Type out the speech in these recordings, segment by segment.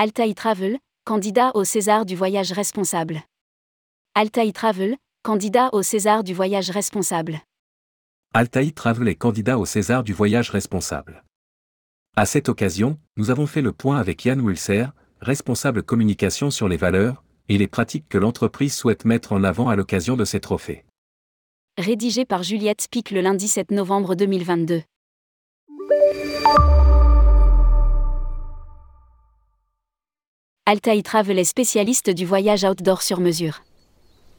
Altaï Travel, candidat au César du voyage responsable. Altaï Travel, candidat au César du voyage responsable. Altaï Travel est candidat au César du voyage responsable. À cette occasion, nous avons fait le point avec Yann Wilser, responsable communication sur les valeurs et les pratiques que l'entreprise souhaite mettre en avant à l'occasion de ces trophées. Rédigé par Juliette Spic le lundi 7 novembre 2022. Altaï Travel est spécialiste du voyage outdoor sur mesure.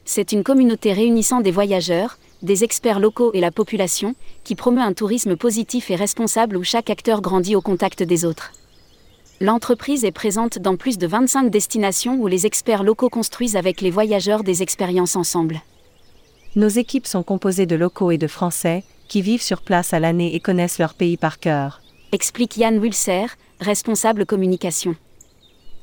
C'est une communauté réunissant des voyageurs, des experts locaux et la population, qui promeut un tourisme positif et responsable où chaque acteur grandit au contact des autres. L'entreprise est présente dans plus de 25 destinations où les experts locaux construisent avec les voyageurs des expériences ensemble. Nos équipes sont composées de locaux et de Français, qui vivent sur place à l'année et connaissent leur pays par cœur. Explique Yann Wilser, responsable communication.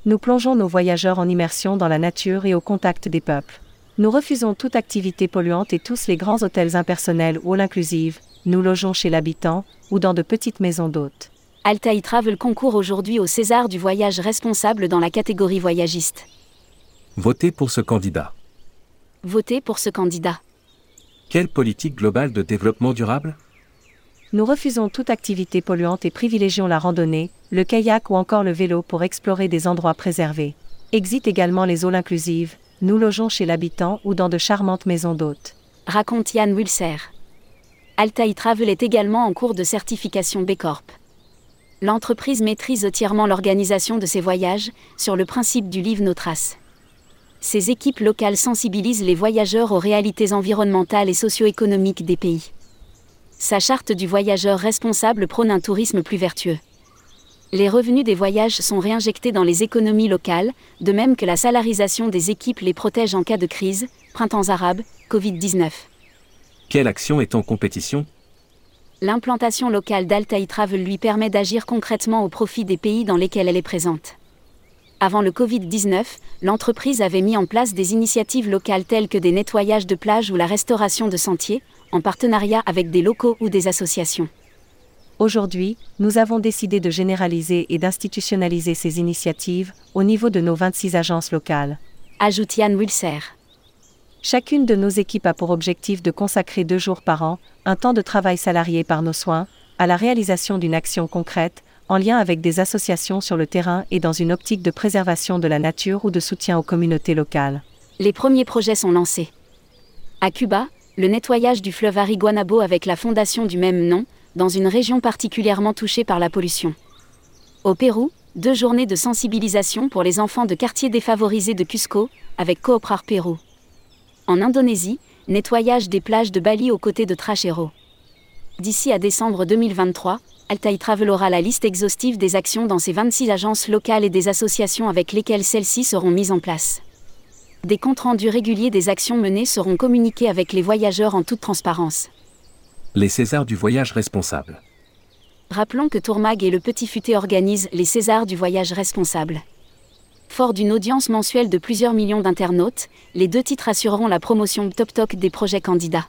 Nous plongeons nos voyageurs en immersion dans la nature et au contact des peuples. Nous refusons toute activité polluante et tous les grands hôtels impersonnels ou all-inclusive, nous logeons chez l'habitant ou dans de petites maisons d'hôtes. Altaï Travel concourt aujourd'hui au César du voyage responsable dans la catégorie voyagiste. Votez pour ce candidat. Votez pour ce candidat. Quelle politique globale de développement durable? Nous refusons toute activité polluante et privilégions la randonnée, le kayak ou encore le vélo pour explorer des endroits préservés. Exit également les halls inclusives, nous logeons chez l'habitant ou dans de charmantes maisons d'hôtes. Raconte Yann Wilser. Altaï Travel est également en cours de certification B Corp. L'entreprise maîtrise entièrement l'organisation de ses voyages, sur le principe du livre nos traces. Ses équipes locales sensibilisent les voyageurs aux réalités environnementales et socio-économiques des pays. Sa charte du voyageur responsable prône un tourisme plus vertueux. Les revenus des voyages sont réinjectés dans les économies locales, de même que la salarisation des équipes les protège en cas de crise, printemps arabe, Covid-19. Quelle action est en compétition? L'implantation locale d'Altaï Travel lui permet d'agir concrètement au profit des pays dans lesquels elle est présente. Avant le Covid-19, l'entreprise avait mis en place des initiatives locales telles que des nettoyages de plages ou la restauration de sentiers, en partenariat avec des locaux ou des associations. Aujourd'hui, nous avons décidé de généraliser et d'institutionnaliser ces initiatives au niveau de nos 26 agences locales. Ajoute Yann Wilser. Chacune de nos équipes a pour objectif de consacrer deux jours par an, un temps de travail salarié par nos soins, à la réalisation d'une action concrète, en lien avec des associations sur le terrain et dans une optique de préservation de la nature ou de soutien aux communautés locales. Les premiers projets sont lancés. À Cuba, le nettoyage du fleuve Ariguanabo avec la fondation du même nom, dans une région particulièrement touchée par la pollution. Au Pérou, deux journées de sensibilisation pour les enfants de quartiers défavorisés de Cusco, avec Cooprar Pérou. En Indonésie, nettoyage des plages de Bali aux côtés de Trachero. D'ici à décembre 2023, Altaï Travel aura la liste exhaustive des actions dans ses 26 agences locales et des associations avec lesquelles celles-ci seront mises en place. Des comptes rendus réguliers des actions menées seront communiqués avec les voyageurs en toute transparence les Césars du voyage responsable. Rappelons que Tourmag et le Petit Futé organisent les Césars du voyage responsable. Fort d'une audience mensuelle de plusieurs millions d'internautes, les deux titres assureront la promotion top top des projets candidats.